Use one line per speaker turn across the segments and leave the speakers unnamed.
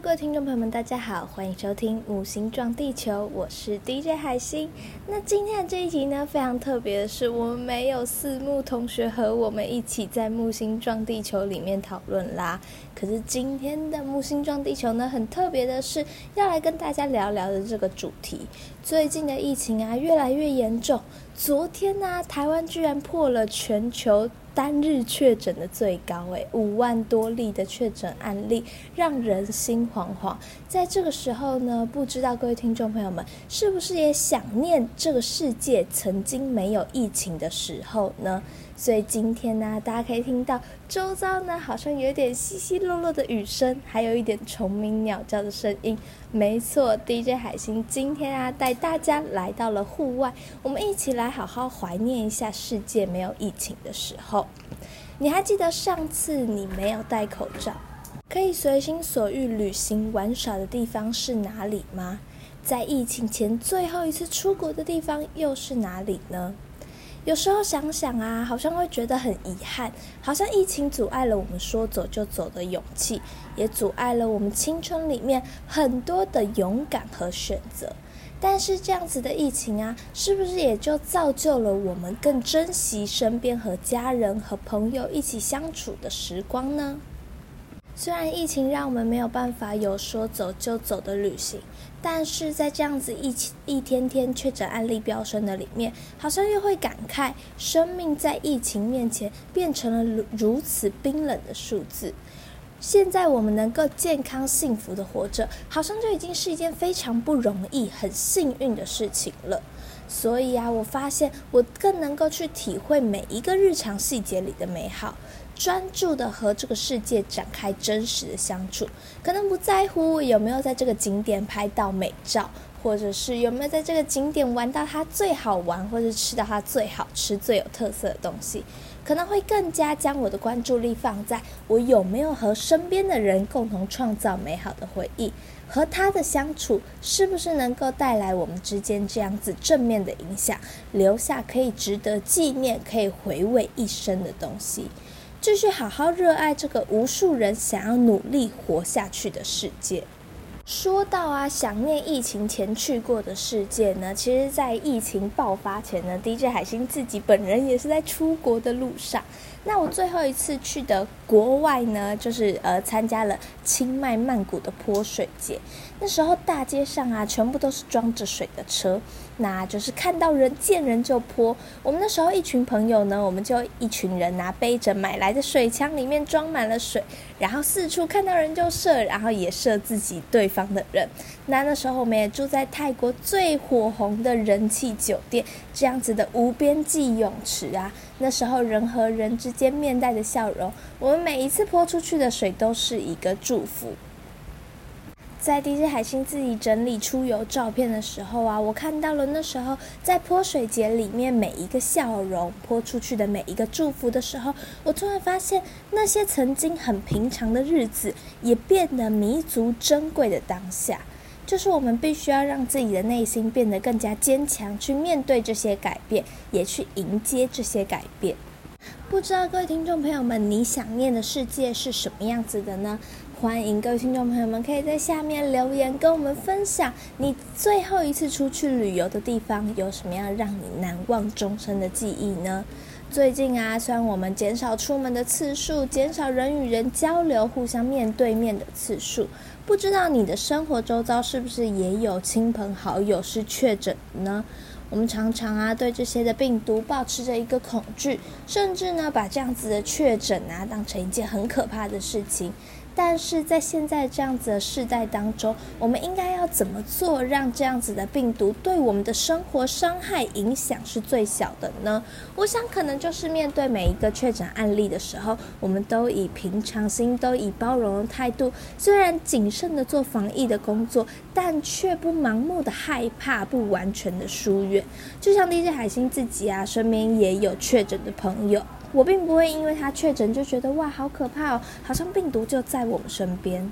各位听众朋友们，大家好，欢迎收听《木星撞地球》，我是 DJ 海星。那今天的这一集呢，非常特别的是，我们没有四木同学和我们一起在《木星撞地球》里面讨论啦。可是今天的《木星撞地球》呢，很特别的是，要来跟大家聊聊的这个主题。最近的疫情啊，越来越严重。昨天呢，台湾居然破了全球。单日确诊的最高，诶，五万多例的确诊案例，让人心惶惶。在这个时候呢，不知道各位听众朋友们是不是也想念这个世界曾经没有疫情的时候呢？所以今天呢，大家可以听到周遭呢好像有点稀稀落落的雨声，还有一点虫鸣鸟叫的声音。没错，DJ 海星今天啊带大家来到了户外，我们一起来好好怀念一下世界没有疫情的时候。你还记得上次你没有戴口罩，可以随心所欲旅行玩耍的地方是哪里吗？在疫情前最后一次出国的地方又是哪里呢？有时候想想啊，好像会觉得很遗憾，好像疫情阻碍了我们说走就走的勇气，也阻碍了我们青春里面很多的勇敢和选择。但是这样子的疫情啊，是不是也就造就了我们更珍惜身边和家人和朋友一起相处的时光呢？虽然疫情让我们没有办法有说走就走的旅行，但是在这样子一一天天确诊案例飙升的里面，好像又会感慨，生命在疫情面前变成了如如此冰冷的数字。现在我们能够健康幸福的活着，好像就已经是一件非常不容易、很幸运的事情了。所以啊，我发现我更能够去体会每一个日常细节里的美好。专注的和这个世界展开真实的相处，可能不在乎有没有在这个景点拍到美照，或者是有没有在这个景点玩到它最好玩，或者吃到它最好吃、最有特色的东西，可能会更加将我的关注力放在我有没有和身边的人共同创造美好的回忆，和他的相处是不是能够带来我们之间这样子正面的影响，留下可以值得纪念、可以回味一生的东西。继续好好热爱这个无数人想要努力活下去的世界。说到啊，想念疫情前去过的世界呢，其实，在疫情爆发前呢，DJ 海星自己本人也是在出国的路上。那我最后一次去的国外呢，就是呃参加了清迈曼谷的泼水节。那时候大街上啊，全部都是装着水的车，那就是看到人见人就泼。我们那时候一群朋友呢，我们就一群人拿背着买来的水枪，里面装满了水，然后四处看到人就射，然后也射自己对方的人。那那时候我们也住在泰国最火红的人气酒店，这样子的无边际泳池啊。那时候人和人之间面带的笑容，我们每一次泼出去的水都是一个祝福。在 DJ 海星自己整理出游照片的时候啊，我看到了那时候在泼水节里面每一个笑容泼出去的每一个祝福的时候，我突然发现那些曾经很平常的日子也变得弥足珍贵的当下。就是我们必须要让自己的内心变得更加坚强，去面对这些改变，也去迎接这些改变。不知道各位听众朋友们，你想念的世界是什么样子的呢？欢迎各位听众朋友们可以在下面留言，跟我们分享你最后一次出去旅游的地方有什么样让你难忘终生的记忆呢？最近啊，虽然我们减少出门的次数，减少人与人交流、互相面对面的次数。不知道你的生活周遭是不是也有亲朋好友是确诊呢？我们常常啊对这些的病毒保持着一个恐惧，甚至呢把这样子的确诊啊当成一件很可怕的事情。但是在现在这样子的世代当中，我们应该要怎么做，让这样子的病毒对我们的生活伤害影响是最小的呢？我想可能就是面对每一个确诊案例的时候，我们都以平常心，都以包容的态度，虽然谨慎的做防疫的工作，但却不盲目的害怕，不完全的疏远。就像 DJ 海星自己啊，身边也有确诊的朋友。我并不会因为他确诊就觉得哇好可怕哦，好像病毒就在我们身边。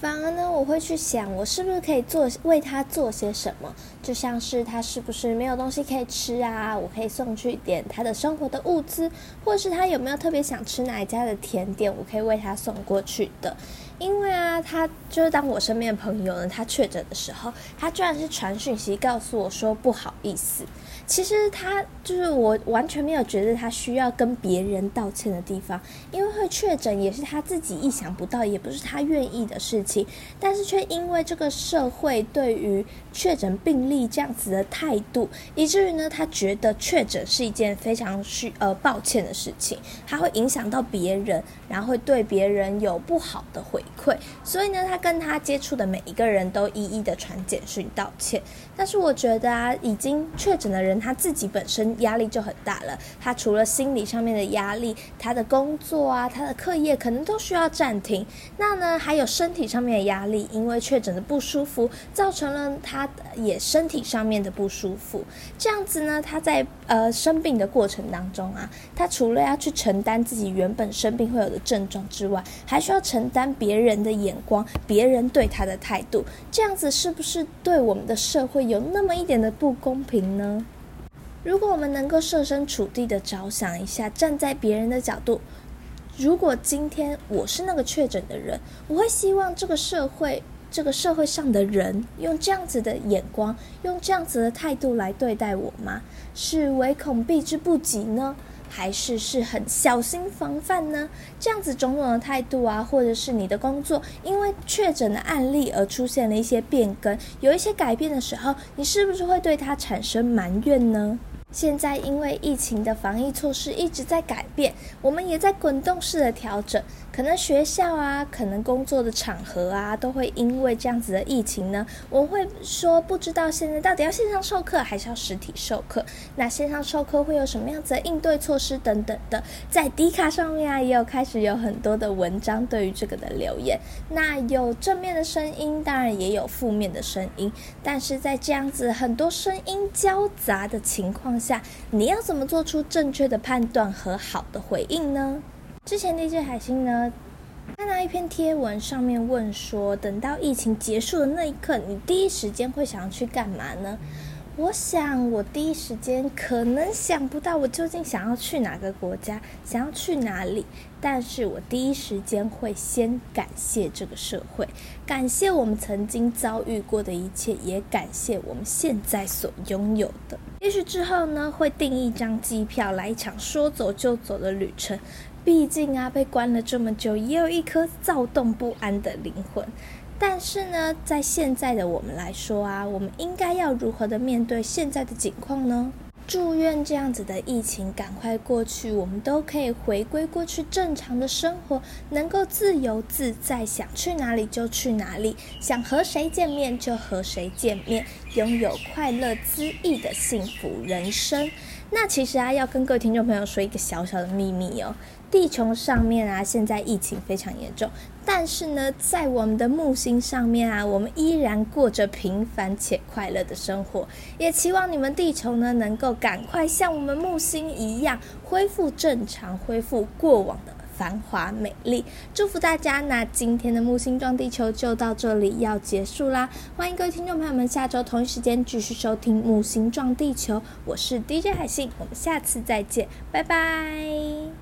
反而呢，我会去想，我是不是可以做为他做些什么？就像是他是不是没有东西可以吃啊？我可以送去点他的生活的物资，或是他有没有特别想吃哪一家的甜点，我可以为他送过去的。因为啊，他就是当我身边的朋友呢，他确诊的时候，他居然是传讯息告诉我说不好意思。其实他就是我完全没有觉得他需要跟别人道歉的地方，因为会确诊也是他自己意想不到，也不是他愿意的事情，但是却因为这个社会对于确诊病例这样子的态度，以至于呢，他觉得确诊是一件非常需呃抱歉的事情，他会影响到别人，然后会对别人有不好的回馈，所以呢，他跟他接触的每一个人都一一的传简讯道歉。但是我觉得啊，已经确诊的人。他自己本身压力就很大了，他除了心理上面的压力，他的工作啊，他的课业可能都需要暂停。那呢，还有身体上面的压力，因为确诊的不舒服，造成了他也身体上面的不舒服。这样子呢，他在呃生病的过程当中啊，他除了要去承担自己原本生病会有的症状之外，还需要承担别人的眼光，别人对他的态度。这样子是不是对我们的社会有那么一点的不公平呢？如果我们能够设身处地的着想一下，站在别人的角度，如果今天我是那个确诊的人，我会希望这个社会，这个社会上的人用这样子的眼光，用这样子的态度来对待我吗？是唯恐避之不及呢，还是是很小心防范呢？这样子种种的态度啊，或者是你的工作因为确诊的案例而出现了一些变更，有一些改变的时候，你是不是会对他产生埋怨呢？现在因为疫情的防疫措施一直在改变，我们也在滚动式的调整。可能学校啊，可能工作的场合啊，都会因为这样子的疫情呢，我会说不知道现在到底要线上授课还是要实体授课。那线上授课会有什么样子的应对措施等等的，在迪卡上面啊，也有开始有很多的文章对于这个的留言。那有正面的声音，当然也有负面的声音。但是在这样子很多声音交杂的情况下，你要怎么做出正确的判断和好的回应呢？之前那只海星呢，看到一篇贴文，上面问说，等到疫情结束的那一刻，你第一时间会想要去干嘛呢？我想，我第一时间可能想不到我究竟想要去哪个国家，想要去哪里。但是我第一时间会先感谢这个社会，感谢我们曾经遭遇过的一切，也感谢我们现在所拥有的。也许之后呢，会订一张机票来一场说走就走的旅程。毕竟啊，被关了这么久，也有一颗躁动不安的灵魂。但是呢，在现在的我们来说啊，我们应该要如何的面对现在的境况呢？祝愿这样子的疫情赶快过去，我们都可以回归过去正常的生活，能够自由自在，想去哪里就去哪里，想和谁见面就和谁见面，拥有快乐恣意的幸福人生。那其实啊，要跟各位听众朋友说一个小小的秘密哦。地球上面啊，现在疫情非常严重，但是呢，在我们的木星上面啊，我们依然过着平凡且快乐的生活。也期望你们地球呢，能够赶快像我们木星一样恢复正常，恢复过往的繁华美丽。祝福大家！那今天的木星撞地球就到这里要结束啦。欢迎各位听众朋友们下周同一时间继续收听木星撞地球，我是 DJ 海信，我们下次再见，拜拜。